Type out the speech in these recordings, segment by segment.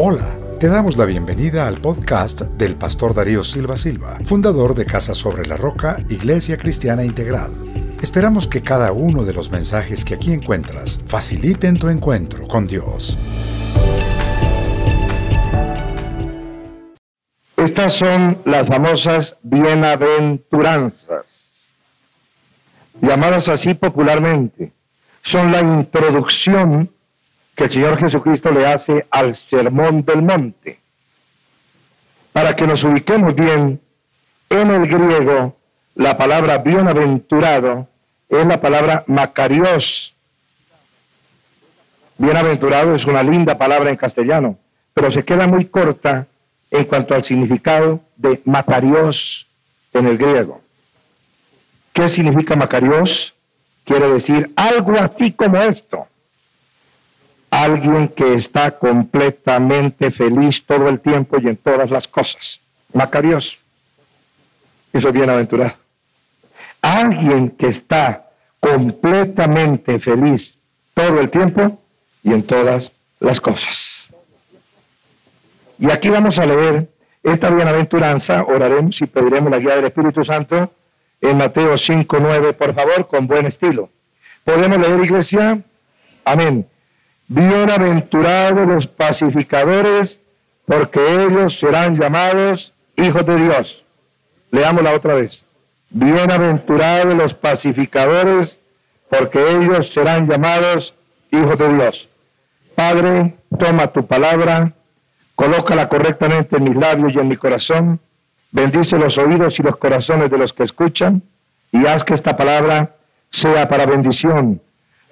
Hola, te damos la bienvenida al podcast del pastor Darío Silva Silva, fundador de Casa sobre la Roca, Iglesia Cristiana Integral. Esperamos que cada uno de los mensajes que aquí encuentras faciliten tu encuentro con Dios. Estas son las famosas bienaventuranzas, llamadas así popularmente. Son la introducción que el Señor Jesucristo le hace al sermón del monte. Para que nos ubiquemos bien, en el griego la palabra bienaventurado es la palabra macarios. Bienaventurado es una linda palabra en castellano, pero se queda muy corta en cuanto al significado de macarios en el griego. ¿Qué significa macarios? Quiere decir algo así como esto alguien que está completamente feliz todo el tiempo y en todas las cosas. Macarios. Eso es bienaventurado. Alguien que está completamente feliz todo el tiempo y en todas las cosas. Y aquí vamos a leer esta bienaventuranza, oraremos y pediremos la guía del Espíritu Santo en Mateo 5, 9, por favor, con buen estilo. ¿Podemos leer, iglesia? Amén. Bienaventurados los pacificadores, porque ellos serán llamados hijos de Dios. Leámosla otra vez. Bienaventurados los pacificadores, porque ellos serán llamados hijos de Dios. Padre, toma tu palabra, colócala correctamente en mis labios y en mi corazón, bendice los oídos y los corazones de los que escuchan, y haz que esta palabra sea para bendición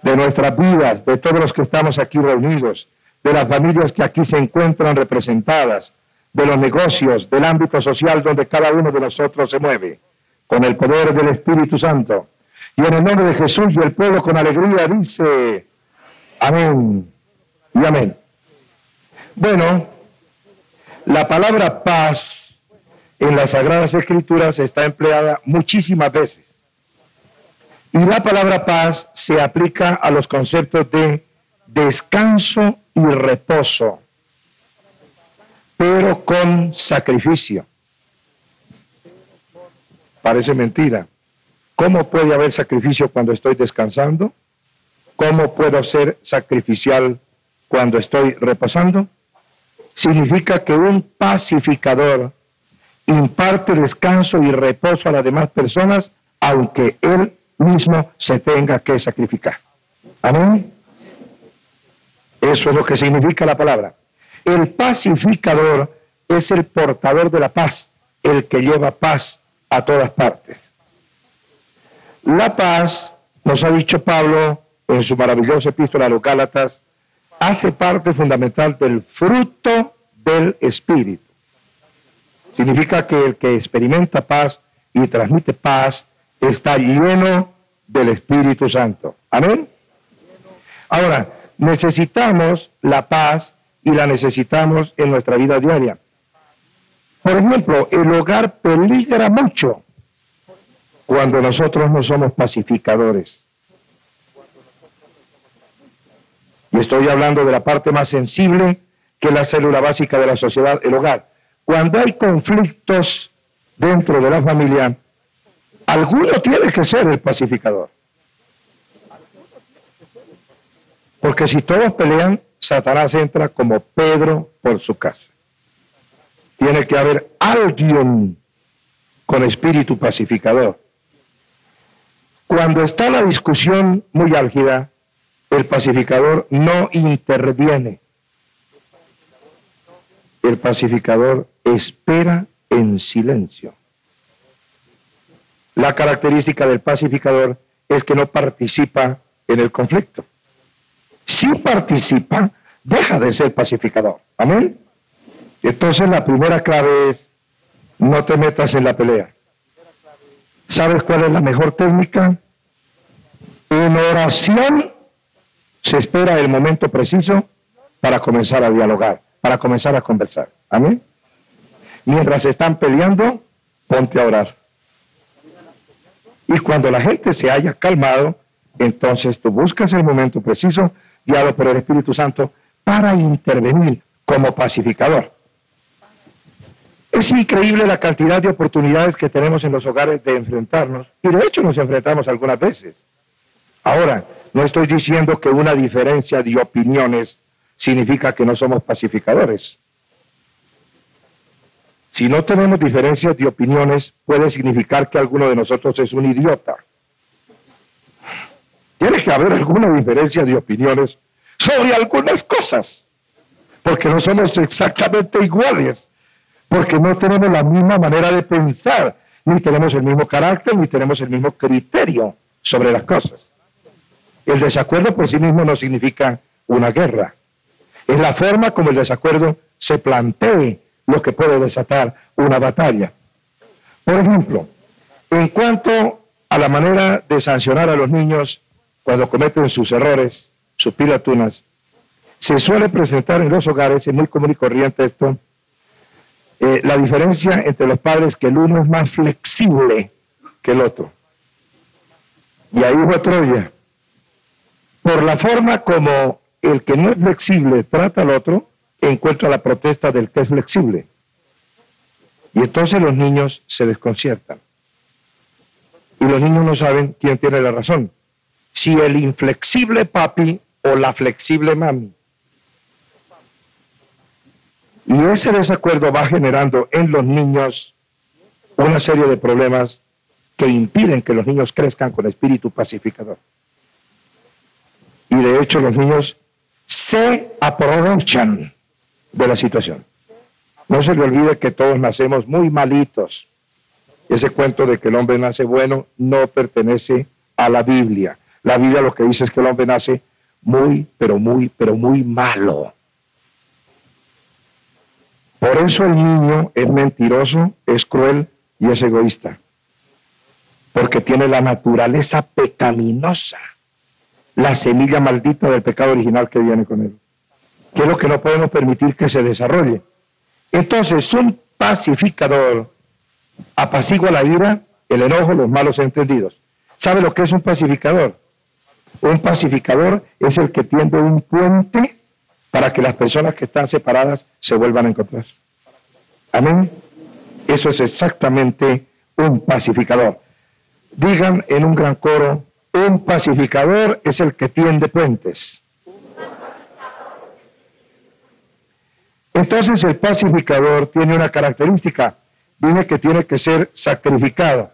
de nuestras vidas, de todos los que estamos aquí reunidos, de las familias que aquí se encuentran representadas, de los negocios, del ámbito social donde cada uno de nosotros se mueve, con el poder del Espíritu Santo. Y en el nombre de Jesús y el pueblo con alegría dice, amén y amén. Bueno, la palabra paz en las Sagradas Escrituras está empleada muchísimas veces. Y la palabra paz se aplica a los conceptos de descanso y reposo, pero con sacrificio. Parece mentira. ¿Cómo puede haber sacrificio cuando estoy descansando? ¿Cómo puedo ser sacrificial cuando estoy reposando? Significa que un pacificador imparte descanso y reposo a las demás personas, aunque él mismo se tenga que sacrificar. Amén. Eso es lo que significa la palabra. El pacificador es el portador de la paz, el que lleva paz a todas partes. La paz, nos ha dicho Pablo en su maravillosa epístola a los Gálatas, hace parte fundamental del fruto del Espíritu. Significa que el que experimenta paz y transmite paz está lleno del Espíritu Santo. Amén. Ahora, necesitamos la paz y la necesitamos en nuestra vida diaria. Por ejemplo, el hogar peligra mucho cuando nosotros no somos pacificadores. Y estoy hablando de la parte más sensible que la célula básica de la sociedad, el hogar. Cuando hay conflictos dentro de la familia, Alguno tiene que ser el pacificador. Porque si todos pelean, Satanás entra como Pedro por su casa. Tiene que haber alguien con espíritu pacificador. Cuando está la discusión muy álgida, el pacificador no interviene. El pacificador espera en silencio. La característica del pacificador es que no participa en el conflicto. Si participa, deja de ser pacificador. Amén. Entonces la primera clave es, no te metas en la pelea. ¿Sabes cuál es la mejor técnica? En oración se espera el momento preciso para comenzar a dialogar, para comenzar a conversar. Amén. Mientras están peleando, ponte a orar. Y cuando la gente se haya calmado, entonces tú buscas el momento preciso, guiado por el Espíritu Santo, para intervenir como pacificador. Es increíble la cantidad de oportunidades que tenemos en los hogares de enfrentarnos, y de hecho nos enfrentamos algunas veces. Ahora, no estoy diciendo que una diferencia de opiniones significa que no somos pacificadores. Si no tenemos diferencias de opiniones, puede significar que alguno de nosotros es un idiota. Tiene que haber alguna diferencia de opiniones sobre algunas cosas, porque no somos exactamente iguales, porque no tenemos la misma manera de pensar, ni tenemos el mismo carácter, ni tenemos el mismo criterio sobre las cosas. El desacuerdo por sí mismo no significa una guerra. Es la forma como el desacuerdo se plantee lo que puede desatar una batalla. Por ejemplo, en cuanto a la manera de sancionar a los niños cuando cometen sus errores, sus pilatunas, se suele presentar en los hogares, es muy común y corriente esto, eh, la diferencia entre los padres que el uno es más flexible que el otro. Y ahí hubo Troya. Por la forma como el que no es flexible trata al otro, encuentra la protesta del que es flexible. Y entonces los niños se desconciertan. Y los niños no saben quién tiene la razón. Si el inflexible papi o la flexible mami. Y ese desacuerdo va generando en los niños una serie de problemas que impiden que los niños crezcan con espíritu pacificador. Y de hecho los niños se aprovechan de la situación. No se le olvide que todos nacemos muy malitos. Ese cuento de que el hombre nace bueno no pertenece a la Biblia. La Biblia lo que dice es que el hombre nace muy, pero muy, pero muy malo. Por eso el niño es mentiroso, es cruel y es egoísta. Porque tiene la naturaleza pecaminosa, la semilla maldita del pecado original que viene con él que es lo que no podemos permitir que se desarrolle. Entonces, un pacificador apacigua la ira, el enojo, los malos entendidos. ¿Sabe lo que es un pacificador? Un pacificador es el que tiende un puente para que las personas que están separadas se vuelvan a encontrar. Amén. Eso es exactamente un pacificador. Digan en un gran coro, un pacificador es el que tiende puentes. Entonces el pacificador tiene una característica, dice que tiene que ser sacrificado.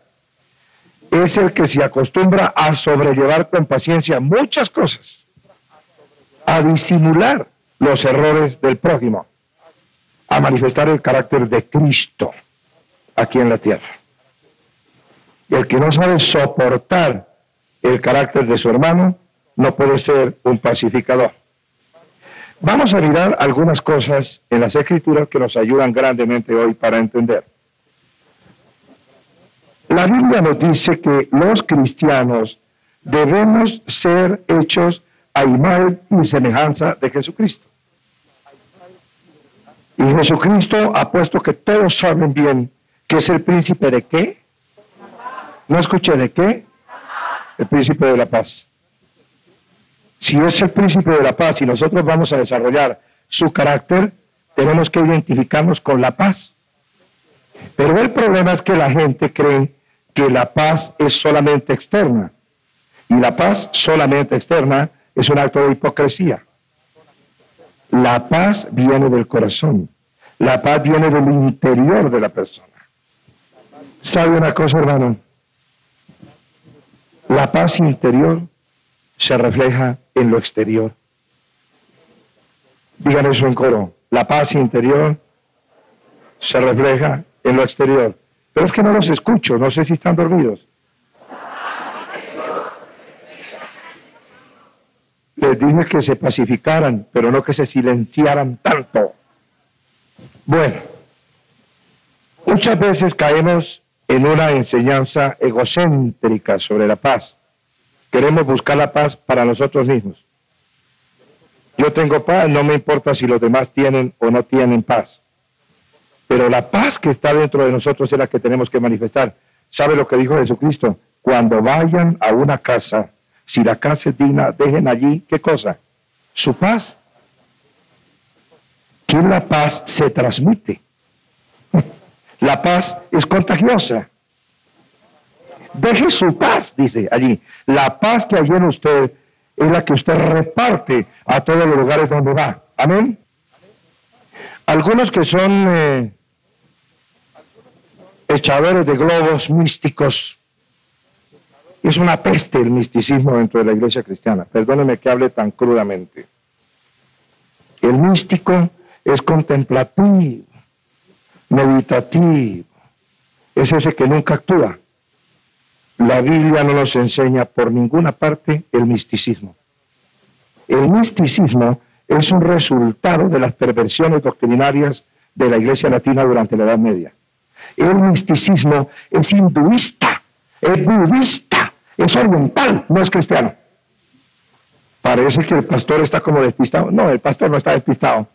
Es el que se acostumbra a sobrellevar con paciencia muchas cosas, a disimular los errores del prójimo, a manifestar el carácter de Cristo aquí en la tierra. El que no sabe soportar el carácter de su hermano no puede ser un pacificador. Vamos a mirar algunas cosas en las escrituras que nos ayudan grandemente hoy para entender. La Biblia nos dice que los cristianos debemos ser hechos a imagen y semejanza de Jesucristo. Y Jesucristo ha puesto que todos saben bien que es el príncipe de qué. No escuché de qué. El príncipe de la paz. Si es el príncipe de la paz y nosotros vamos a desarrollar su carácter, tenemos que identificarnos con la paz. Pero el problema es que la gente cree que la paz es solamente externa. Y la paz solamente externa es un acto de hipocresía. La paz viene del corazón. La paz viene del interior de la persona. ¿Sabe una cosa, hermano? La paz interior se refleja en lo exterior. Digan eso en coro. La paz interior se refleja en lo exterior. Pero es que no los escucho, no sé si están dormidos. Les dije que se pacificaran, pero no que se silenciaran tanto. Bueno, muchas veces caemos en una enseñanza egocéntrica sobre la paz. Queremos buscar la paz para nosotros mismos. Yo tengo paz, no me importa si los demás tienen o no tienen paz. Pero la paz que está dentro de nosotros es la que tenemos que manifestar. ¿Sabe lo que dijo Jesucristo? Cuando vayan a una casa, si la casa es digna, dejen allí, ¿qué cosa? Su paz. que la paz se transmite. La paz es contagiosa. Deje su paz, dice allí. La paz que hay en usted es la que usted reparte a todos los lugares donde va. Amén. Algunos que son eh, echadores de globos místicos, es una peste el misticismo dentro de la iglesia cristiana. Perdóneme que hable tan crudamente. El místico es contemplativo, meditativo, es ese que nunca actúa. La Biblia no nos enseña por ninguna parte el misticismo. El misticismo es un resultado de las perversiones doctrinarias de la Iglesia Latina durante la Edad Media. El misticismo es hinduista, es budista, es oriental, no es cristiano. Parece que el pastor está como despistado. No, el pastor no está despistado.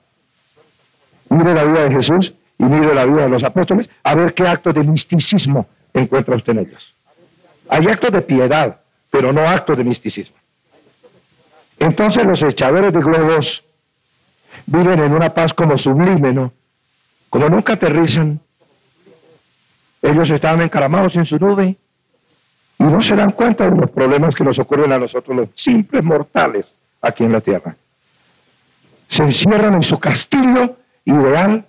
Mire la vida de Jesús y mire la vida de los apóstoles, a ver qué actos de misticismo encuentra usted en ellos. Hay actos de piedad, pero no actos de misticismo. Entonces los echadores de globos viven en una paz como sublime, ¿no? Como nunca aterrizan, ellos estaban encaramados en su nube y no se dan cuenta de los problemas que nos ocurren a nosotros, los simples mortales, aquí en la tierra. Se encierran en su castillo ideal,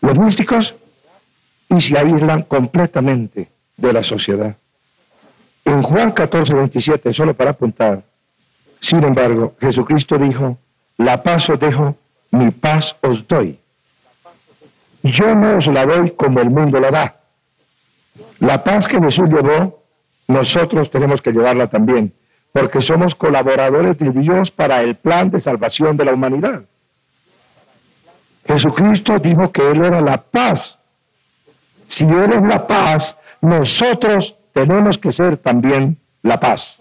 los místicos, y se aíslan completamente de la sociedad. En Juan 14, 27, solo para apuntar, sin embargo, Jesucristo dijo, la paz os dejo, mi paz os doy. Yo no os la doy como el mundo la da. La paz que Jesús llevó, nosotros tenemos que llevarla también, porque somos colaboradores de Dios para el plan de salvación de la humanidad. Jesucristo dijo que Él era la paz. Si Él es la paz, nosotros tenemos que ser también la paz.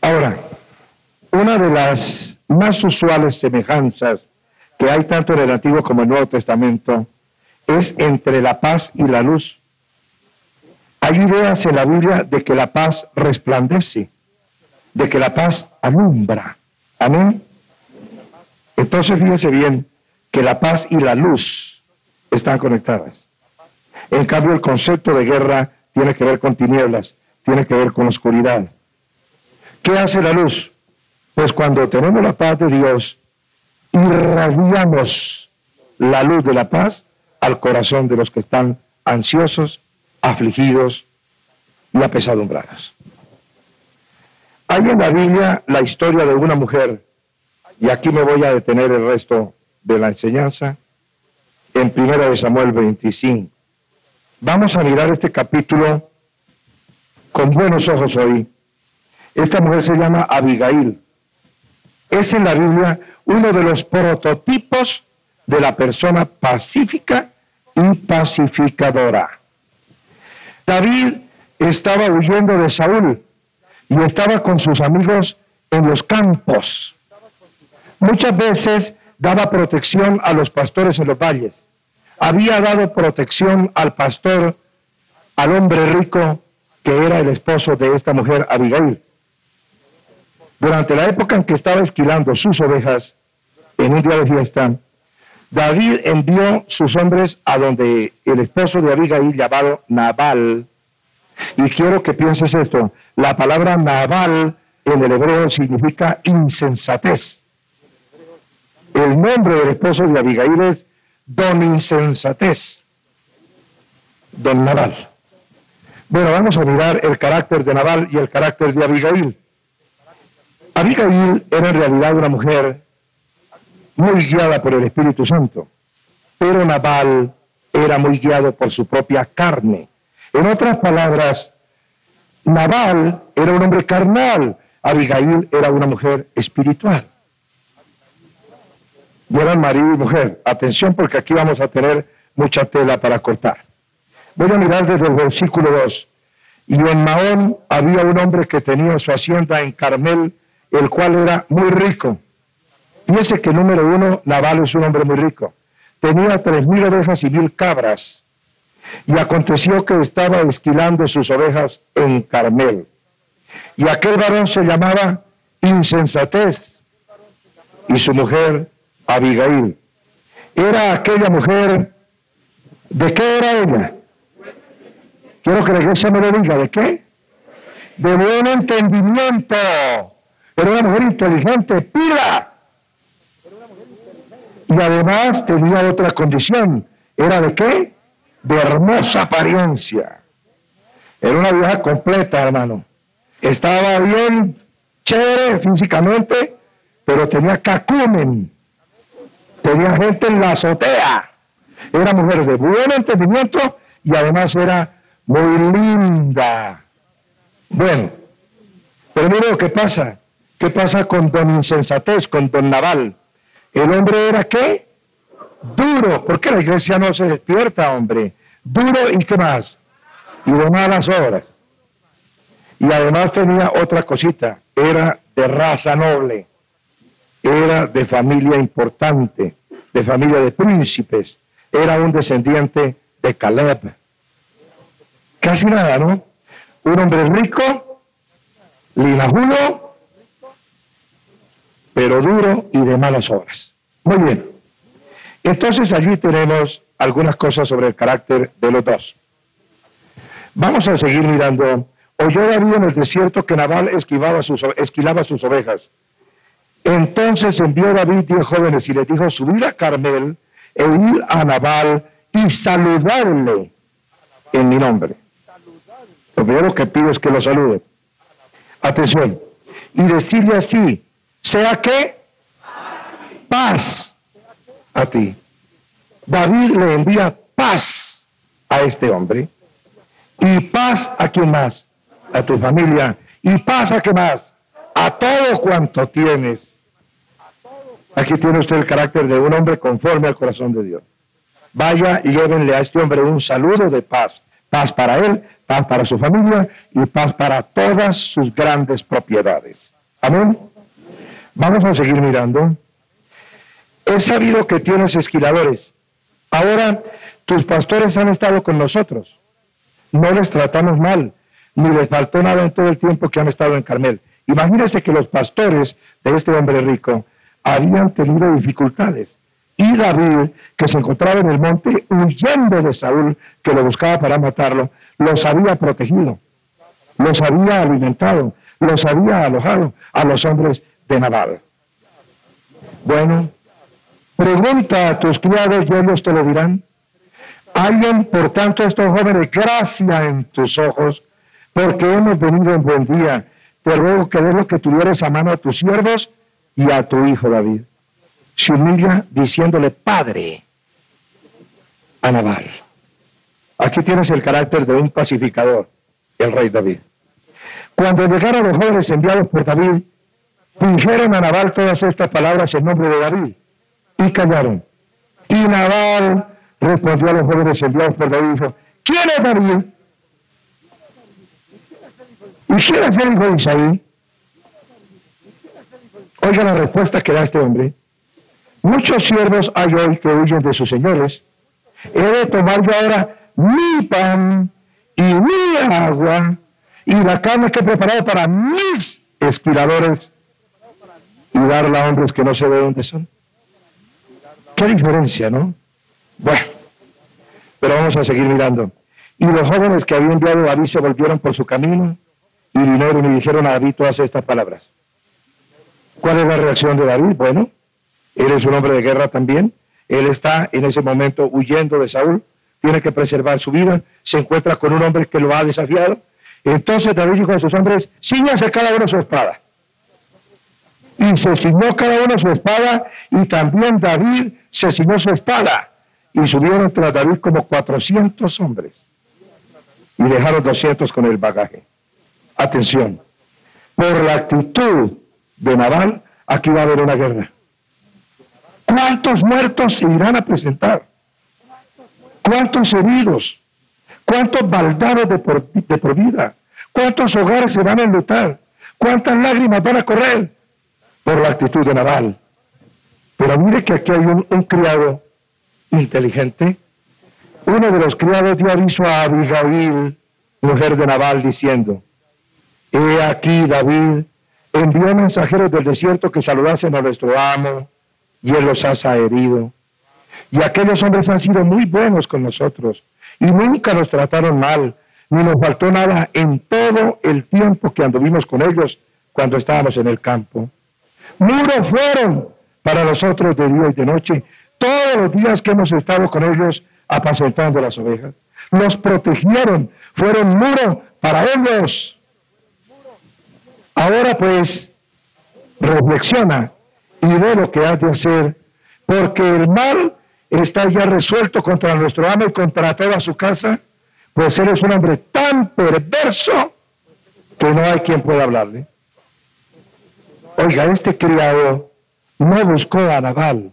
Ahora, una de las más usuales semejanzas que hay tanto en el Antiguo como en el Nuevo Testamento es entre la paz y la luz. Hay ideas en la Biblia de que la paz resplandece, de que la paz alumbra. Amén. Entonces fíjense bien que la paz y la luz están conectadas. En cambio, el concepto de guerra tiene que ver con tinieblas, tiene que ver con oscuridad. ¿Qué hace la luz? Pues cuando tenemos la paz de Dios, irradiamos la luz de la paz al corazón de los que están ansiosos, afligidos y apesadumbrados. Hay en la Biblia la historia de una mujer, y aquí me voy a detener el resto de la enseñanza, en 1 Samuel 25. Vamos a mirar este capítulo con buenos ojos hoy. Esta mujer se llama Abigail. Es en la Biblia uno de los prototipos de la persona pacífica y pacificadora. David estaba huyendo de Saúl y estaba con sus amigos en los campos. Muchas veces daba protección a los pastores en los valles había dado protección al pastor, al hombre rico que era el esposo de esta mujer, Abigail. Durante la época en que estaba esquilando sus ovejas en un día de fiesta, David envió sus hombres a donde el esposo de Abigail, llamado Nabal, y quiero que pienses esto, la palabra Nabal en el hebreo significa insensatez. El nombre del esposo de Abigail es don insensatez, don Naval. Bueno, vamos a mirar el carácter de Naval y el carácter de Abigail. Abigail era en realidad una mujer muy guiada por el Espíritu Santo, pero Naval era muy guiado por su propia carne. En otras palabras, Naval era un hombre carnal, Abigail era una mujer espiritual y marido y mujer. Atención porque aquí vamos a tener mucha tela para cortar. Voy a mirar desde el versículo 2. Y en Mahón había un hombre que tenía su hacienda en Carmel, el cual era muy rico. Fíjese que número uno, Naval es un hombre muy rico. Tenía tres mil ovejas y mil cabras. Y aconteció que estaba esquilando sus ovejas en Carmel. Y aquel varón se llamaba insensatez y su mujer Abigail. Era aquella mujer, ¿de qué era ella? Quiero que la iglesia me lo diga, ¿de qué? De buen entendimiento. Era una mujer inteligente, pila. Y además tenía otra condición. ¿Era de qué? De hermosa apariencia. Era una vieja completa, hermano. Estaba bien chévere físicamente, pero tenía cacumen. Tenía gente en la azotea. Era mujer de buen entendimiento y además era muy linda. Bueno, pero mire lo que pasa. ¿Qué pasa con don Insensatez, con don Naval? El hombre era qué? Duro. ¿Por qué la iglesia no se despierta, hombre? Duro y qué más? Y de malas obras. Y además tenía otra cosita. Era de raza noble. Era de familia importante, de familia de príncipes. Era un descendiente de Caleb. Casi nada, ¿no? Un hombre rico, linajulo, pero duro y de malas obras. Muy bien. Entonces allí tenemos algunas cosas sobre el carácter de los dos. Vamos a seguir mirando. Oyó David en el desierto que Nabal esquilaba sus ovejas. Entonces envió David diez jóvenes y les dijo, subid a Carmel e ir a Nabal y saludarle en mi nombre. Lo primero que pido es que lo salude. Atención. Y decirle así, sea que paz a ti. David le envía paz a este hombre. Y paz a quien más? A tu familia. Y paz a qué más? A todo cuanto tienes. Aquí tiene usted el carácter de un hombre conforme al corazón de Dios. Vaya y llévenle a este hombre un saludo de paz. Paz para él, paz para su familia y paz para todas sus grandes propiedades. Amén. Vamos a seguir mirando. He sabido que tienes esquiladores. Ahora tus pastores han estado con nosotros. No les tratamos mal, ni les faltó nada en todo el tiempo que han estado en Carmel. Imagínense que los pastores de este hombre rico habían tenido dificultades. Y David, que se encontraba en el monte huyendo de Saúl, que lo buscaba para matarlo, los había protegido, los había alimentado, los había alojado a los hombres de Nabal. Bueno, pregunta a tus criados y ellos te lo dirán. Hayan, por tanto, estos jóvenes gracia en tus ojos, porque hemos venido en buen día. Te ruego que des lo que tuvieres a mano a tus siervos y a tu hijo David. Se humilla diciéndole Padre a Nabal. Aquí tienes el carácter de un pacificador, el rey David. Cuando llegaron los jóvenes enviados por David, dijeron a Nabal todas estas palabras en nombre de David y callaron. Y Nabal respondió a los jóvenes enviados por David y dijo, ¿quién es David? ¿Y quién es el hijo de Isaí? Oiga la respuesta que da este hombre. Muchos siervos hay hoy que huyen de sus señores. He de tomar yo ahora mi pan y mi agua y la carne que he preparado para mis esquiladores y darla a hombres que no sé de dónde son. Qué diferencia, ¿no? Bueno, pero vamos a seguir mirando. Y los jóvenes que habían enviado a David se volvieron por su camino y vinieron y dijeron a David todas estas palabras. ¿Cuál es la reacción de David? Bueno, él es un hombre de guerra también. Él está en ese momento huyendo de Saúl, tiene que preservar su vida, se encuentra con un hombre que lo ha desafiado. Entonces David dijo a sus hombres, ciñase cada uno su espada. Y se ciñó cada uno su espada y también David se ciñó su espada. Y subieron tras David como 400 hombres. Y dejaron 200 con el bagaje. Atención, por la actitud de Naval, aquí va a haber una guerra. ¿Cuántos muertos se irán a presentar? ¿Cuántos heridos? ¿Cuántos baldados de por, vida? ¿Cuántos hogares se van a enlutar? ¿Cuántas lágrimas van a correr por la actitud de Naval? Pero mire que aquí hay un, criado inteligente. Uno de los criados dio aviso a Abigail, mujer de Naval, diciendo, He aquí David envió mensajeros del desierto que saludasen a nuestro amo, y él los ha herido. Y aquellos hombres han sido muy buenos con nosotros, y nunca nos trataron mal, ni nos faltó nada en todo el tiempo que anduvimos con ellos cuando estábamos en el campo. Muros fueron para nosotros de día y de noche, todos los días que hemos estado con ellos apacentando las ovejas. Nos protegieron, fueron muro para ellos. Ahora pues, reflexiona y ve lo que has de hacer, porque el mal está ya resuelto contra nuestro amo y contra toda su casa, pues él es un hombre tan perverso que no hay quien pueda hablarle. Oiga, este criado no buscó a Naval,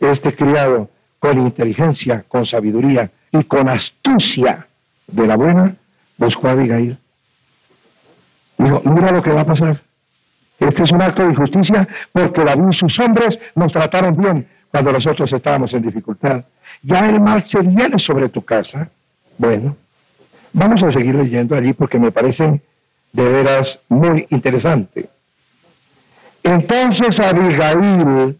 este criado con inteligencia, con sabiduría y con astucia de la buena, buscó a Abigail. Dijo, mira lo que va a pasar. Este es un acto de injusticia porque David y sus hombres nos trataron bien cuando nosotros estábamos en dificultad. Ya el mal se viene sobre tu casa. Bueno, vamos a seguir leyendo allí porque me parece de veras muy interesante. Entonces Abigail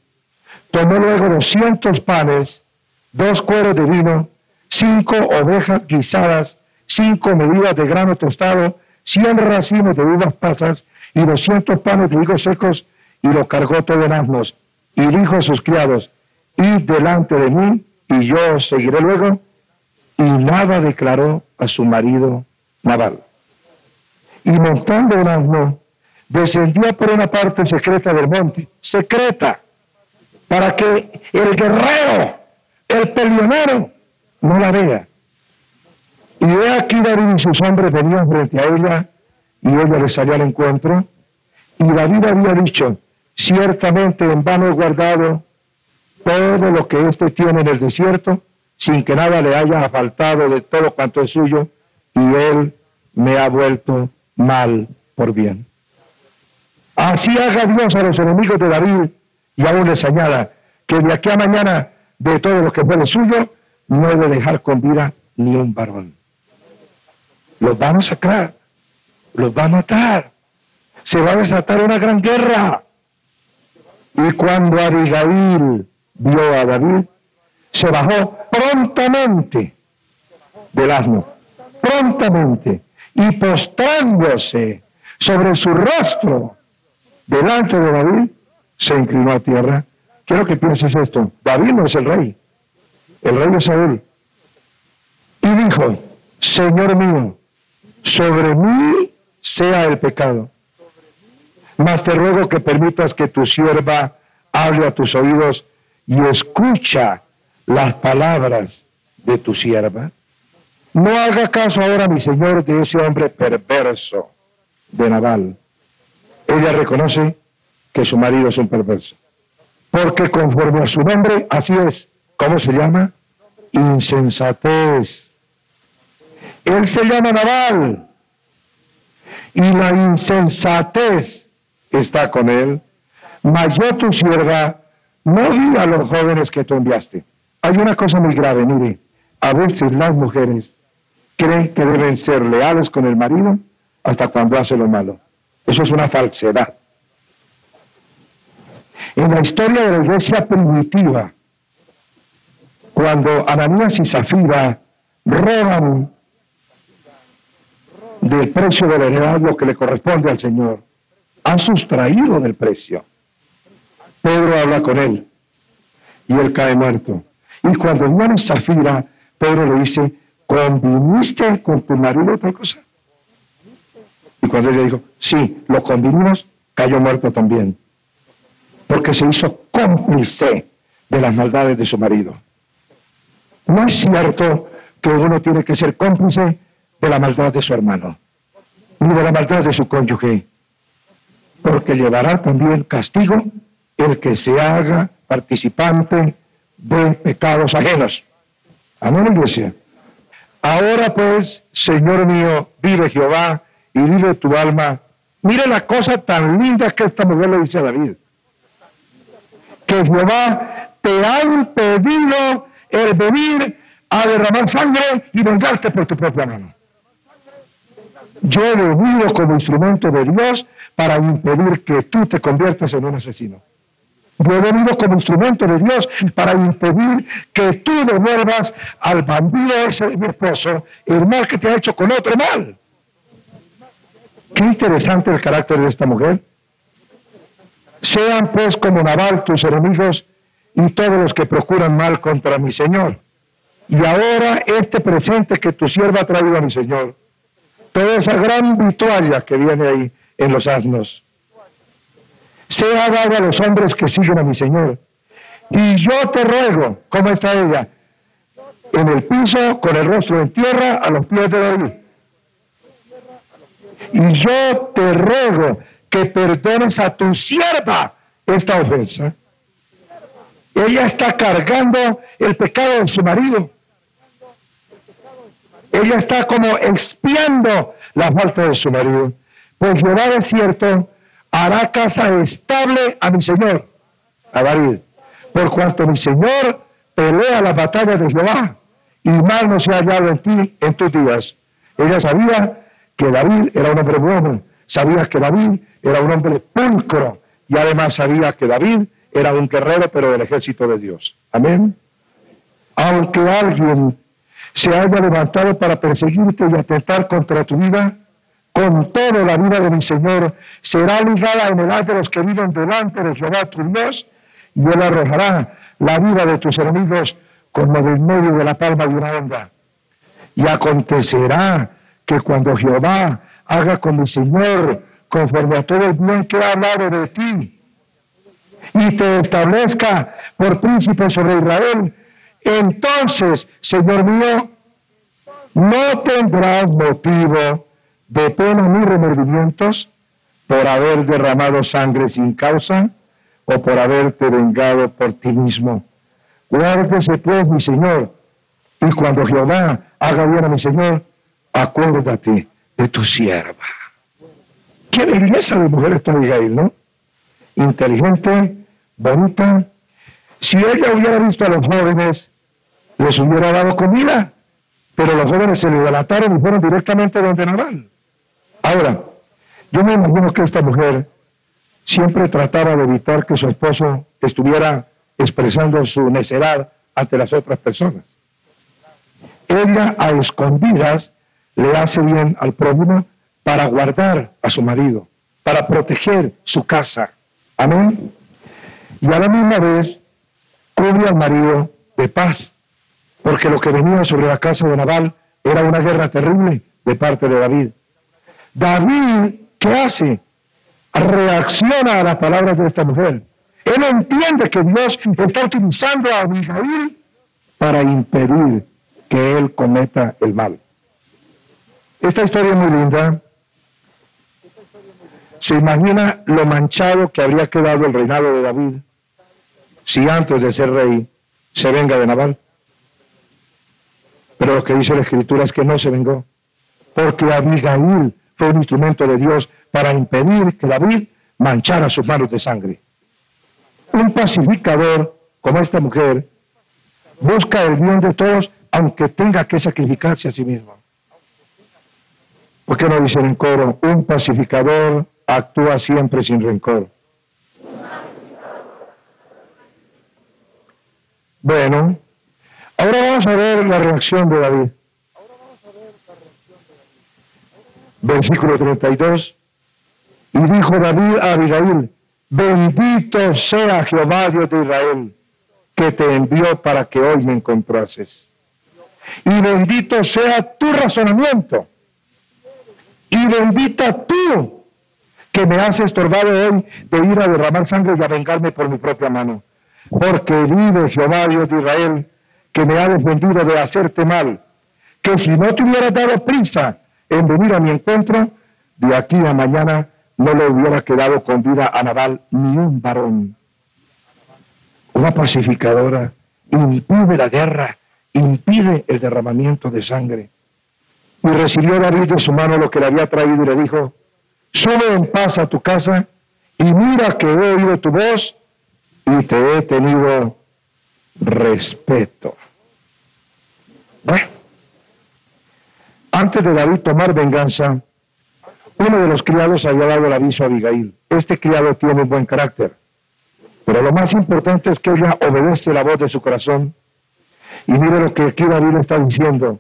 tomó luego 200 panes, dos cueros de vino, cinco ovejas guisadas, cinco medidas de grano tostado, cien racimos de uvas pasas y doscientos panes de higos secos, y lo cargó todo en asnos. Y dijo a sus criados, id delante de mí, y yo os seguiré luego. Y nada declaró a su marido Naval. Y montando un asno, descendió por una parte secreta del monte, secreta, para que el guerrero, el peleonero, no la vea. Y he aquí David y sus hombres venían frente a ella, y ella le salió al encuentro. Y David había dicho, ciertamente en vano he guardado todo lo que éste tiene en el desierto, sin que nada le haya faltado de todo cuanto es suyo, y él me ha vuelto mal por bien. Así haga Dios a los enemigos de David, y aún les añada que de aquí a mañana, de todo lo que fue suyo, no debe dejar con vida ni un varón. Los van a sacar los va a matar. Se va a desatar una gran guerra. Y cuando Abigail vio a David, se bajó prontamente del asno, prontamente, y postrándose sobre su rostro delante de David, se inclinó a tierra. Quiero que pienses esto. David no es el rey, el rey es Saúl. Y dijo, Señor mío, sobre mí sea el pecado. Mas te ruego que permitas que tu sierva hable a tus oídos y escucha las palabras de tu sierva. No haga caso ahora, mi señor, de ese hombre perverso de Naval. Ella reconoce que su marido es un perverso. Porque conforme a su nombre, así es. ¿Cómo se llama? Insensatez. Él se llama Naval y la insensatez está con él. Mas yo, tu sierva, no vi a los jóvenes que tú enviaste. Hay una cosa muy grave, mire, a veces las mujeres creen que deben ser leales con el marido hasta cuando hace lo malo. Eso es una falsedad. En la historia de la iglesia primitiva, cuando Ananías y Zafira roban del precio de la heredad lo que le corresponde al Señor. Han sustraído del precio. Pedro habla con él y él cae muerto. Y cuando viene Zafira, Pedro le dice, ¿conviniste con tu marido otra cosa? Y cuando ella dijo, sí, lo convinimos, cayó muerto también. Porque se hizo cómplice de las maldades de su marido. No es cierto que uno tiene que ser cómplice de la maldad de su hermano, ni de la maldad de su cónyuge, porque llevará también castigo el que se haga participante de pecados ajenos. Amén, iglesia. Ahora pues, Señor mío, vive Jehová y vive tu alma. Mire la cosa tan linda que esta mujer le dice a David. Que Jehová te ha impedido el venir a derramar sangre y vengarte por tu propia mano. Yo he venido como instrumento de Dios para impedir que tú te conviertas en un asesino. Yo he venido como instrumento de Dios para impedir que tú devuelvas al bandido ese de mi esposo el mal que te ha hecho con otro mal. Qué interesante el carácter de esta mujer. Sean pues como Naval tus enemigos y todos los que procuran mal contra mi Señor. Y ahora este presente que tu sierva ha traído a mi Señor, toda esa gran vitualla que viene ahí en los asnos, sea dado a los hombres que siguen a mi Señor. Y yo te ruego, ¿cómo está ella? En el piso, con el rostro en tierra, a los pies de David. Y yo te ruego que perdones a tu sierva esta ofensa. Ella está cargando el pecado de su marido. Ella está como expiando la falta de su marido. Pues Jehová es cierto hará casa estable a mi Señor, a David, por cuanto mi Señor pelea la batalla de Jehová y mal no se ha hallado en ti en tus días. Ella sabía que David era un hombre bueno, sabía que David era un hombre pulcro y además sabía que David era un guerrero pero del ejército de Dios. Amén. Aunque alguien se haya levantado para perseguirte y atentar contra tu vida, con toda la vida de mi Señor, será ligada en edad de los que viven delante de Jehová tu Dios, y él arrojará la vida de tus enemigos como del medio de la palma de una onda. Y acontecerá que cuando Jehová haga con mi Señor conforme a todo el bien que ha hablado de ti, y te establezca por príncipe sobre Israel, entonces, Señor mío, no tendrás motivo de pena ni remordimientos por haber derramado sangre sin causa o por haberte vengado por ti mismo. Guárdese pues, mi Señor, y cuando Jehová haga bien a mi Señor, acuérdate de tu sierva. Qué belleza de mujer esta Abigail, ¿no? Inteligente, bonita. Si ella hubiera visto a los jóvenes, les hubiera dado comida, pero los jóvenes se le delataron y fueron directamente donde Naval. Ahora, yo me imagino que esta mujer siempre trataba de evitar que su esposo estuviera expresando su necedad ante las otras personas. Ella a escondidas le hace bien al prójimo para guardar a su marido, para proteger su casa. Amén. Y a la misma vez cubre al marido de paz, porque lo que venía sobre la casa de Naval era una guerra terrible de parte de David. David, ¿qué hace? Reacciona a las palabras de esta mujer. Él entiende que Dios está utilizando a Abigail para impedir que él cometa el mal. Esta historia es muy linda. Se imagina lo manchado que habría quedado el reinado de David si antes de ser rey se venga de Naval. Lo que dice la escritura es que no se vengó, porque Abigail fue un instrumento de Dios para impedir que David manchara sus manos de sangre. Un pacificador como esta mujer busca el bien de todos aunque tenga que sacrificarse a sí mismo. ¿Por qué no dicen en coro? Un pacificador actúa siempre sin rencor. Bueno, ahora vamos a ver la reacción de David. versículo 32. Y dijo David a Abigail, bendito sea Jehová Dios de Israel, que te envió para que hoy me encontrases. Y bendito sea tu razonamiento. Y bendita tú que me has estorbado hoy de ir a derramar sangre y a vengarme por mi propia mano. Porque vive Jehová Dios de Israel, que me ha defendido de hacerte mal, que si no te hubiera dado prisa en venir a mi encuentro, de aquí a mañana no le hubiera quedado con vida a Naval ni un varón. Una pacificadora impide la guerra, impide el derramamiento de sangre. Y recibió David de su mano lo que le había traído y le dijo, sube en paz a tu casa y mira que he oído tu voz y te he tenido respeto. Bueno, antes de David tomar venganza, Uno de los criados había dado el aviso a Abigail. Este criado tiene un buen carácter. Pero lo más importante es que ella obedece la voz de su corazón. Y mire lo que aquí David está diciendo.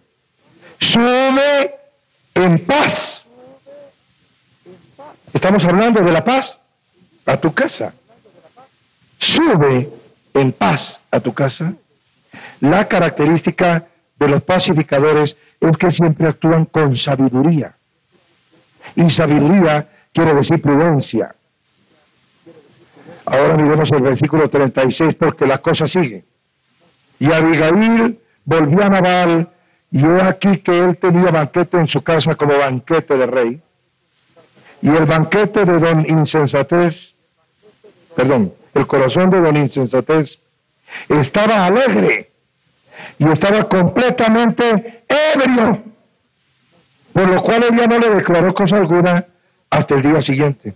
Sube en paz. Estamos hablando de la paz a tu casa. Sube en paz a tu casa. La característica de los pacificadores es que siempre actúan con sabiduría. Y sabiduría quiere decir prudencia. Ahora miremos el versículo 36 porque la cosa sigue. Y Abigail volvió a Nabal y he aquí que él tenía banquete en su casa como banquete de rey. Y el banquete de don insensatez, perdón, el corazón de don insensatez estaba alegre y estaba completamente ebrio, por lo cual ella no le declaró cosa alguna hasta el día siguiente.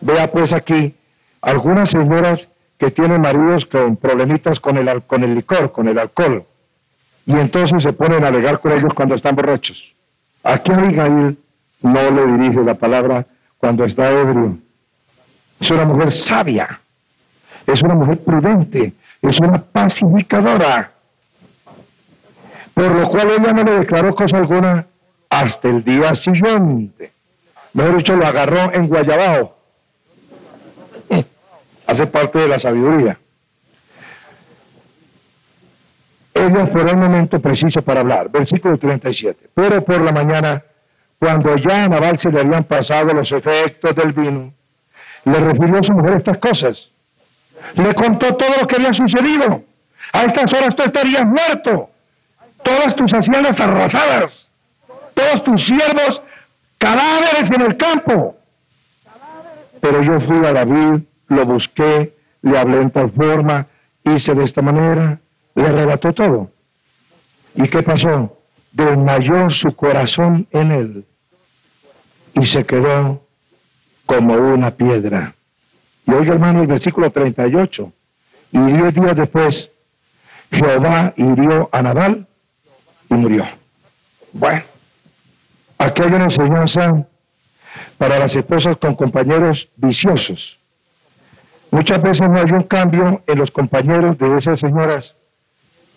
Vea pues aquí algunas señoras que tienen maridos con problemitas con el, con el licor, con el alcohol, y entonces se ponen a alegar con ellos cuando están borrachos. Aquí Abigail no le dirige la palabra cuando está ebrio. Es una mujer sabia, es una mujer prudente, es una pacificadora. Por lo cual ella no le declaró cosa alguna hasta el día siguiente. Mejor dicho, lo agarró en Guayabao. Hace parte de la sabiduría. Ella esperó un momento preciso para hablar. Versículo 37. Pero por la mañana, cuando ya a Naval se le habían pasado los efectos del vino, le refirió a su mujer estas cosas. Le contó todo lo que había sucedido. A estas horas tú estarías muerto. Todas tus haciendas arrasadas. Todos tus siervos cadáveres en el campo. Pero yo fui a David, lo busqué, le hablé en tal forma, hice de esta manera, le arrebató todo. ¿Y qué pasó? Desmayó su corazón en él y se quedó como una piedra. Y oiga hermano el versículo 38. Y diez días después, Jehová hirió a Nabal y murió. Bueno, aquí hay una enseñanza para las esposas con compañeros viciosos. Muchas veces no hay un cambio en los compañeros de esas señoras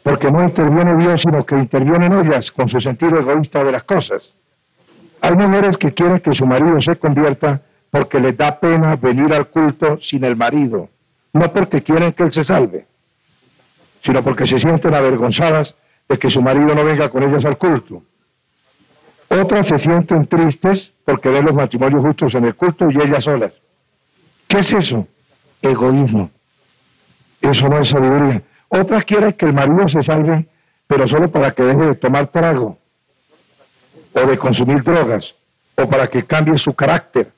porque no interviene Dios, sino que intervienen ellas con su sentido egoísta de las cosas. Hay mujeres que quieren que su marido se convierta porque les da pena venir al culto sin el marido, no porque quieren que él se salve, sino porque se sienten avergonzadas de que su marido no venga con ellas al culto. Otras se sienten tristes porque ven los matrimonios justos en el culto y ellas solas. ¿Qué es eso? Egoísmo. Eso no es sabiduría. Otras quieren que el marido se salve, pero solo para que deje de tomar trago, o de consumir drogas, o para que cambie su carácter,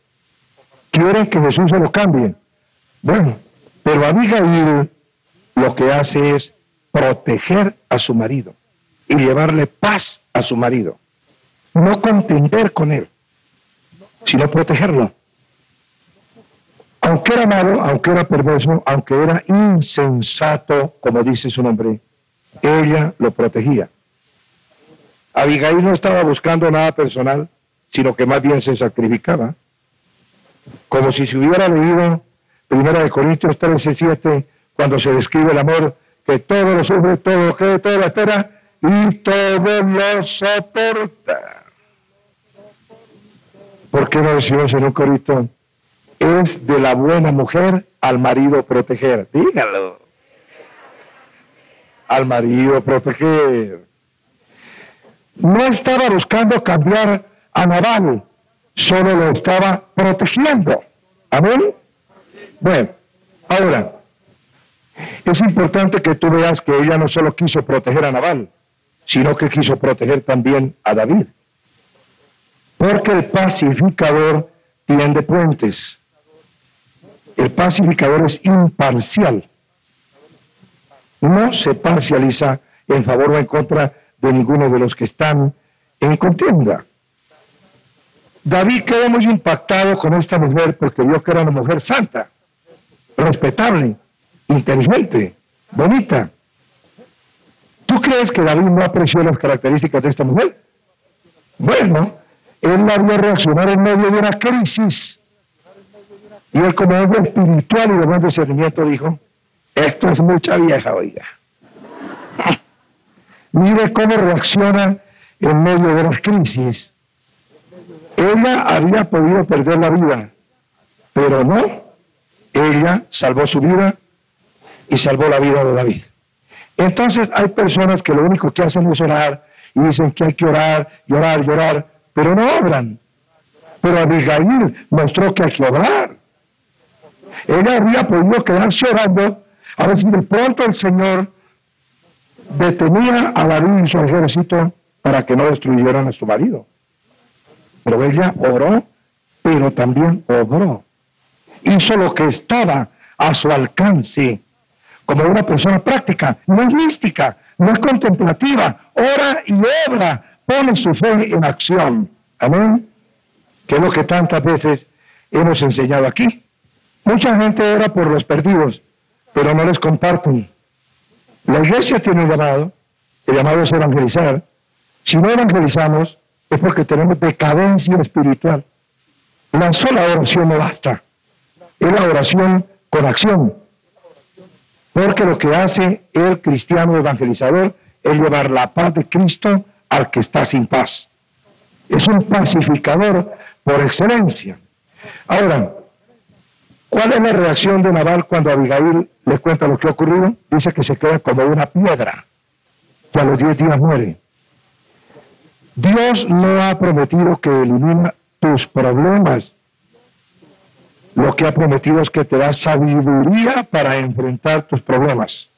quieren que Jesús se lo cambie. Bueno, pero Abigail lo que hace es proteger a su marido y llevarle paz a su marido. No contender con él, sino protegerlo. Aunque era malo, aunque era perverso, aunque era insensato, como dice su nombre, ella lo protegía. Abigail no estaba buscando nada personal, sino que más bien se sacrificaba como si se hubiera leído Primera de Corintios 13, 7, cuando se describe el amor, que todo lo sufre, todo lo cree, todo lo espera y todo lo soporta. ¿Por qué no decimos en un corito? Es de la buena mujer al marido proteger. Dígalo. Al marido proteger. No estaba buscando cambiar a Naval, solo lo estaba protegiendo. Amén. Bueno, ahora, es importante que tú veas que ella no solo quiso proteger a Naval, sino que quiso proteger también a David. Porque el pacificador tiende puentes. El pacificador es imparcial. No se parcializa en favor o en contra de ninguno de los que están en contienda. David quedó muy impactado con esta mujer porque vio que era una mujer santa, respetable, inteligente, bonita. ¿Tú crees que David no apreció las características de esta mujer? Bueno, él la vio reaccionar en medio de una crisis. Y él como hombre espiritual y de buen discernimiento dijo, esto es mucha vieja, oiga. Mire cómo reacciona en medio de las crisis. Ella había podido perder la vida, pero no. Ella salvó su vida y salvó la vida de David. Entonces hay personas que lo único que hacen es orar y dicen que hay que orar, llorar, llorar, pero no obran. Pero Abigail mostró que hay que obrar. Ella había podido quedarse orando a ver si de pronto el Señor detenía a David y su ejército para que no destruyeran a su marido. Pero ella oró, pero también obró. Hizo lo que estaba a su alcance como una persona práctica, no es mística, no es contemplativa, ora y obra, pone su fe en acción. Amén. Que es lo que tantas veces hemos enseñado aquí. Mucha gente ora por los perdidos, pero no les comparten. La iglesia tiene un llamado, el llamado es evangelizar. Si no evangelizamos, es porque tenemos decadencia espiritual. La sola oración no basta. Es la oración con acción. Porque lo que hace el cristiano evangelizador es llevar la paz de Cristo al que está sin paz. Es un pacificador por excelencia. Ahora, ¿cuál es la reacción de Naval cuando Abigail le cuenta lo que ha ocurrido? Dice que se queda como una piedra, que a los 10 días muere. Dios no ha prometido que elimina tus problemas, lo que ha prometido es que te da sabiduría para enfrentar tus problemas.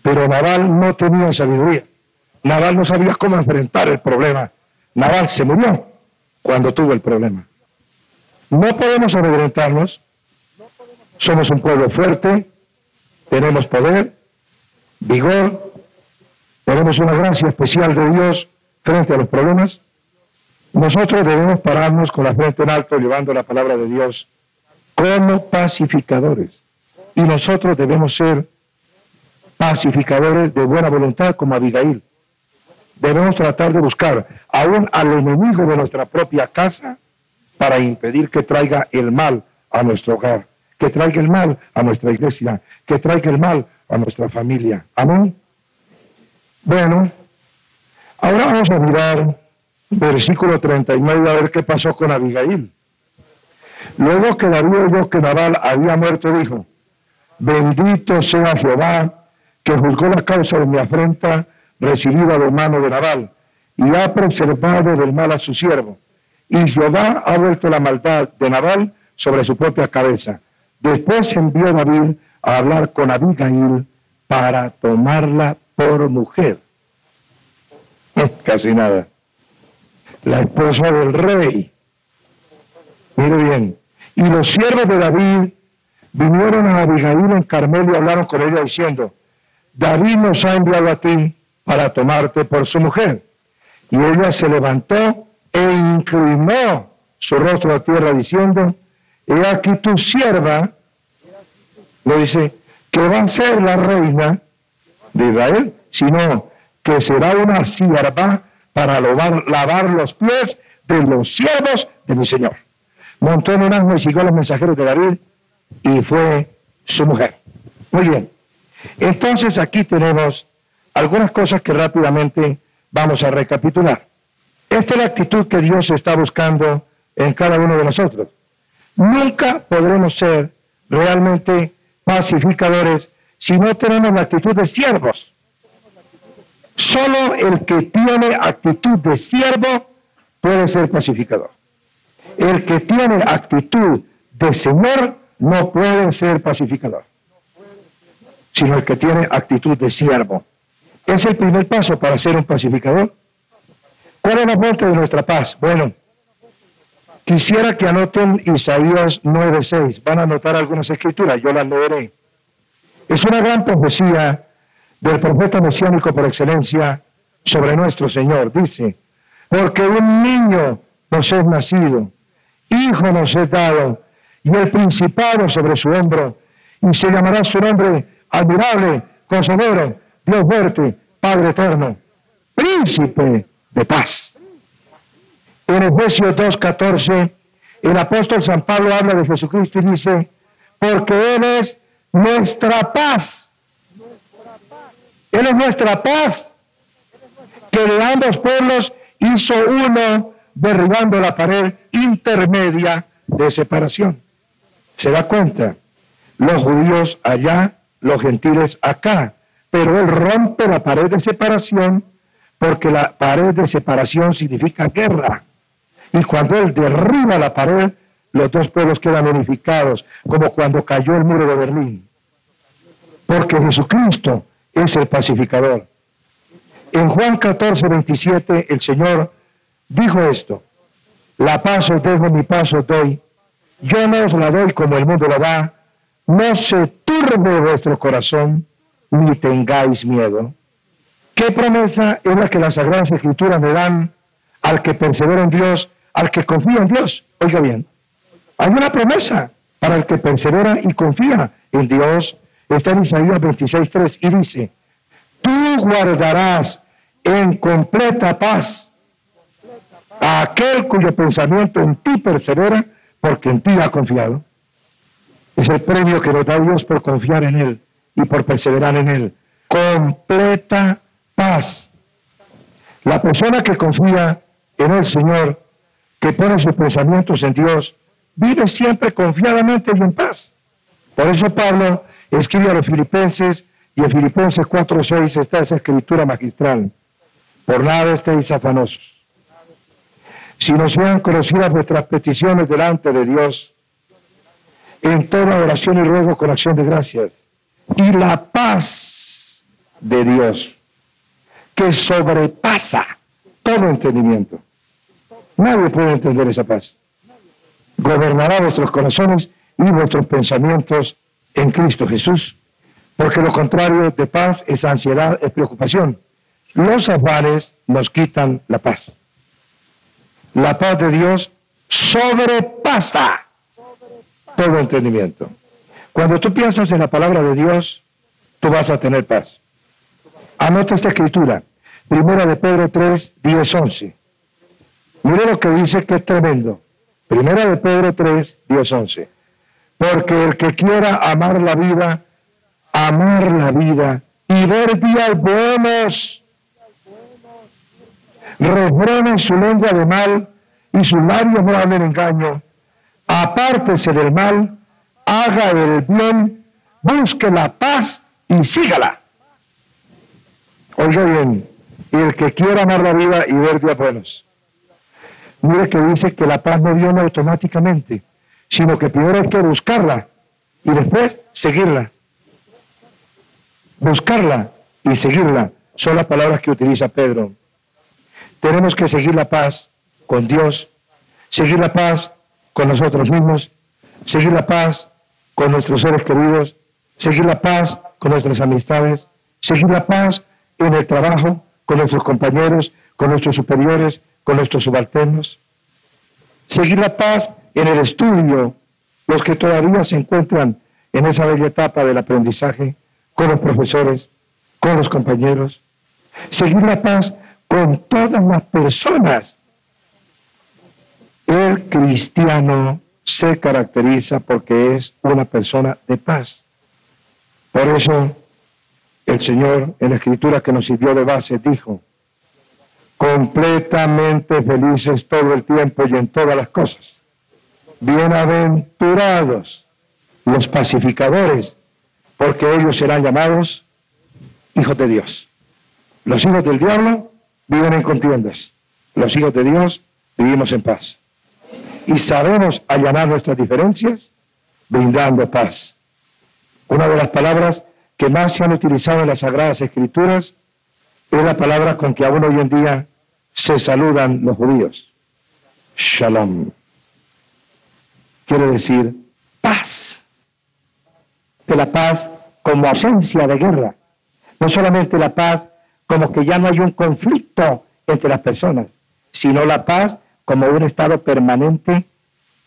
Pero Naval no tenía sabiduría. Naval no sabía cómo enfrentar el problema. Naval se murió cuando tuvo el problema. No podemos amedrentarnos. Somos un pueblo fuerte, tenemos poder, vigor, tenemos una gracia especial de Dios frente a los problemas. Nosotros debemos pararnos con la frente en alto llevando la palabra de Dios como pacificadores. Y nosotros debemos ser pacificadores de buena voluntad como Abigail. Debemos tratar de buscar aún al enemigo de nuestra propia casa para impedir que traiga el mal a nuestro hogar, que traiga el mal a nuestra iglesia, que traiga el mal a nuestra familia. Amén. Bueno, ahora vamos a mirar versículo 39, a ver qué pasó con Abigail. Luego que Darío oyó que Nabal había muerto, dijo, bendito sea Jehová, que juzgó la causa de mi afrenta recibida de mano de Nabal, y ha preservado del mal a su siervo. Y Jehová ha vuelto la maldad de Nabal sobre su propia cabeza. Después envió David a hablar con Abigail para tomarla por mujer. Casi nada la esposa del rey. Mire bien. Y los siervos de David vinieron a Abigail en Carmelo y hablaron con ella diciendo, David nos ha enviado a ti para tomarte por su mujer. Y ella se levantó e inclinó su rostro a tierra diciendo, he aquí tu sierva, lo dice, que va a ser la reina de Israel, sino que será una sierva para lavar, los pies de los siervos de mi Señor. Montó en un asno y siguió a los mensajeros de David y fue su mujer. Muy bien. Entonces aquí tenemos algunas cosas que rápidamente vamos a recapitular. Esta es la actitud que Dios está buscando en cada uno de nosotros. Nunca podremos ser realmente pacificadores si no tenemos la actitud de siervos. Solo el que tiene actitud de siervo puede ser pacificador. El que tiene actitud de Señor no puede ser pacificador, sino el que tiene actitud de siervo. Es el primer paso para ser un pacificador. ¿Cuál es la fuente de nuestra paz? Bueno, quisiera que anoten Isaías 9:6. Van a anotar algunas escrituras, yo las leeré. Es una gran profecía del profeta mesiánico por excelencia sobre nuestro Señor. Dice, porque un niño nos es nacido, hijo nos es dado, y el principado sobre su hombro, y se llamará su nombre admirable, consolero, Dios fuerte, Padre eterno, príncipe de paz. En Efesios 2.14, el apóstol San Pablo habla de Jesucristo y dice, porque Él es nuestra paz. Él es nuestra paz, que de ambos pueblos hizo uno, derribando la pared intermedia de separación. ¿Se da cuenta? Los judíos allá, los gentiles acá. Pero Él rompe la pared de separación porque la pared de separación significa guerra. Y cuando Él derriba la pared, los dos pueblos quedan unificados, como cuando cayó el muro de Berlín. Porque Jesucristo es el pacificador. En Juan 14, 27, el Señor dijo esto, la paz os dejo, mi paz os doy, yo no os la doy como el mundo la da, no se turbe vuestro corazón, ni tengáis miedo. ¿Qué promesa es la que las Sagradas Escrituras me dan al que persevera en Dios, al que confía en Dios? Oiga bien, hay una promesa para el que persevera y confía en Dios. Está en Isaías 26.3 y dice, tú guardarás en completa paz a aquel cuyo pensamiento en ti persevera porque en ti ha confiado. Es el premio que nos da Dios por confiar en Él y por perseverar en Él. Completa paz. La persona que confía en el Señor, que pone sus pensamientos en Dios, vive siempre confiadamente y en paz. Por eso Pablo escribe a los filipenses y en Filipenses 4.6 está esa escritura magistral. Por nada estéis afanosos, no sean conocidas vuestras peticiones delante de Dios en toda oración y ruego con acción de gracias. Y la paz de Dios, que sobrepasa todo entendimiento. Nadie puede entender esa paz gobernará vuestros corazones y vuestros pensamientos en Cristo Jesús, porque lo contrario de paz es ansiedad, es preocupación. Los afanes nos quitan la paz. La paz de Dios sobrepasa todo entendimiento. Cuando tú piensas en la palabra de Dios, tú vas a tener paz. Anota esta escritura, primera de Pedro 3, 10, 11. Mire lo que dice que es tremendo. Primera de Pedro 3, 10, 11. Porque el que quiera amar la vida, amar la vida y ver días buenos, refrene su lengua de mal y sus labios no engaño. Apártese del mal, haga el bien, busque la paz y sígala. Oiga bien, y el que quiera amar la vida y ver días buenos. Mire que dice que la paz no viene automáticamente, sino que primero hay que buscarla y después seguirla. Buscarla y seguirla son las palabras que utiliza Pedro. Tenemos que seguir la paz con Dios, seguir la paz con nosotros mismos, seguir la paz con nuestros seres queridos, seguir la paz con nuestras amistades, seguir la paz en el trabajo, con nuestros compañeros, con nuestros superiores, con nuestros subalternos. Seguir la paz en el estudio, los que todavía se encuentran en esa bella etapa del aprendizaje, con los profesores, con los compañeros. Seguir la paz con todas las personas. El cristiano se caracteriza porque es una persona de paz. Por eso el Señor en la escritura que nos sirvió de base dijo, completamente felices todo el tiempo y en todas las cosas. Bienaventurados los pacificadores, porque ellos serán llamados hijos de Dios. Los hijos del diablo viven en contiendas. Los hijos de Dios vivimos en paz. Y sabemos allanar nuestras diferencias brindando paz. Una de las palabras que más se han utilizado en las Sagradas Escrituras es la palabra con que aún hoy en día se saludan los judíos. Shalom. Quiere decir paz. De la paz como ausencia de guerra. No solamente la paz como que ya no hay un conflicto entre las personas, sino la paz como un estado permanente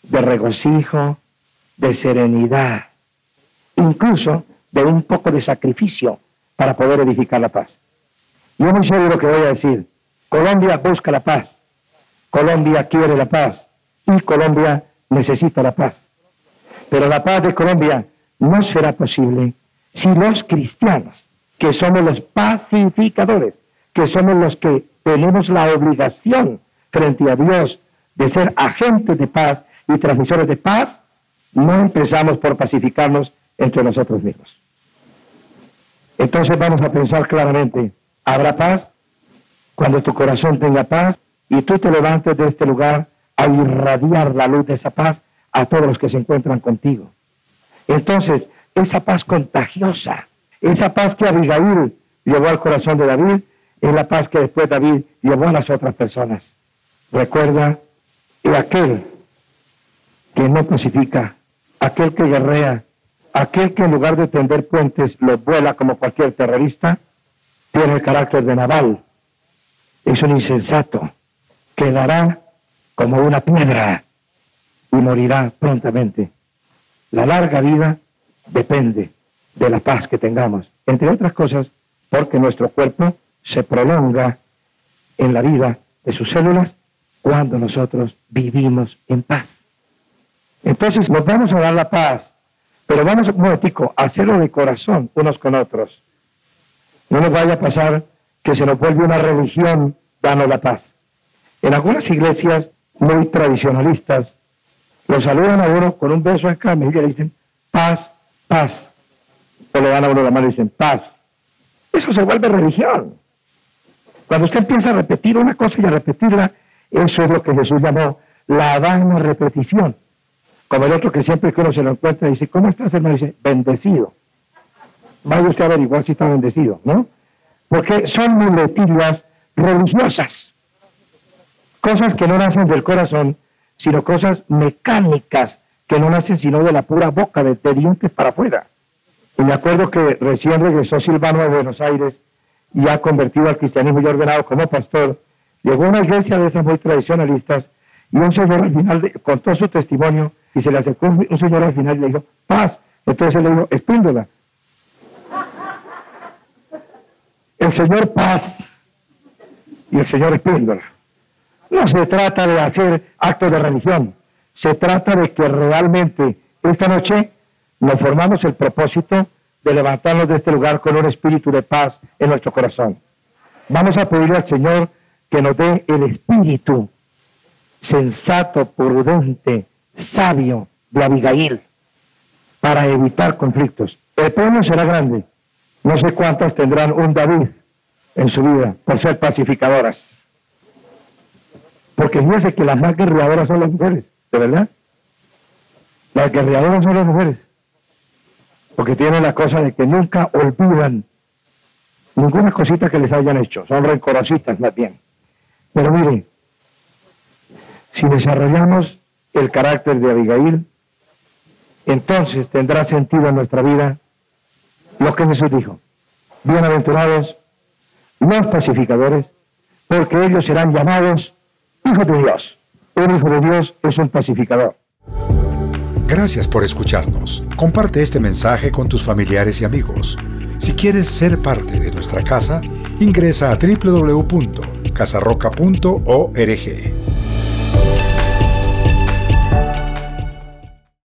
de regocijo, de serenidad, incluso de un poco de sacrificio para poder edificar la paz. Yo no sé lo que voy a decir. Colombia busca la paz. Colombia quiere la paz y Colombia necesita la paz. Pero la paz de Colombia no será posible si los cristianos, que somos los pacificadores, que somos los que tenemos la obligación frente a Dios de ser agentes de paz y transmisores de paz, no empezamos por pacificarnos entre nosotros mismos. Entonces vamos a pensar claramente, ¿habrá paz? Cuando tu corazón tenga paz y tú te levantes de este lugar a irradiar la luz de esa paz a todos los que se encuentran contigo. Entonces, esa paz contagiosa, esa paz que Abigail llevó al corazón de David, es la paz que después David llevó a las otras personas. Recuerda, y aquel que no pacifica, aquel que guerrea, aquel que en lugar de tender puentes los vuela como cualquier terrorista, tiene el carácter de naval. Es un insensato. Quedará como una piedra y morirá prontamente. La larga vida depende de la paz que tengamos, entre otras cosas porque nuestro cuerpo se prolonga en la vida de sus células cuando nosotros vivimos en paz. Entonces nos vamos a dar la paz, pero vamos un momentico a hacerlo de corazón unos con otros. No nos vaya a pasar que se nos vuelve una religión dando la paz. En algunas iglesias muy tradicionalistas lo saludan a uno con un beso acá, y le dicen paz, paz. O le dan a uno la mano y dicen paz. Eso se vuelve religión. Cuando usted empieza a repetir una cosa y a repetirla, eso es lo que Jesús llamó la vana repetición. Como el otro que siempre que uno se lo encuentra dice, ¿cómo estás hermano? Dice, bendecido. Vaya usted a averiguar si está bendecido, ¿no? Porque son muletillas religiosas. Cosas que no nacen del corazón, sino cosas mecánicas que no nacen sino de la pura boca, de, dientes para afuera. Y me acuerdo que recién regresó Silvano a Buenos Aires y ha convertido al cristianismo y ordenado como pastor. Llegó a una iglesia de esas muy tradicionalistas y un señor al final contó su testimonio y se le acercó un señor al final y le dijo, paz. Entonces él le dijo, espíndola. El señor paz y el señor espíndola. No se trata de hacer actos de religión, se trata de que realmente esta noche nos formamos el propósito de levantarnos de este lugar con un espíritu de paz en nuestro corazón. Vamos a pedirle al Señor que nos dé el espíritu sensato, prudente, sabio de Abigail para evitar conflictos. El premio será grande. No sé cuántas tendrán un David en su vida por ser pacificadoras. Porque fíjense que las más guerreadoras son las mujeres, ¿de verdad? Las guerreadoras son las mujeres. Porque tienen la cosa de que nunca olvidan ninguna cosita que les hayan hecho. Son rencorositas más bien. Pero miren, si desarrollamos el carácter de Abigail, entonces tendrá sentido en nuestra vida lo que Jesús dijo. Bienaventurados los pacificadores, porque ellos serán llamados hijo de Dios. Un hijo de Dios es un pacificador. Gracias por escucharnos. Comparte este mensaje con tus familiares y amigos. Si quieres ser parte de nuestra casa, ingresa a www.casarroca.org.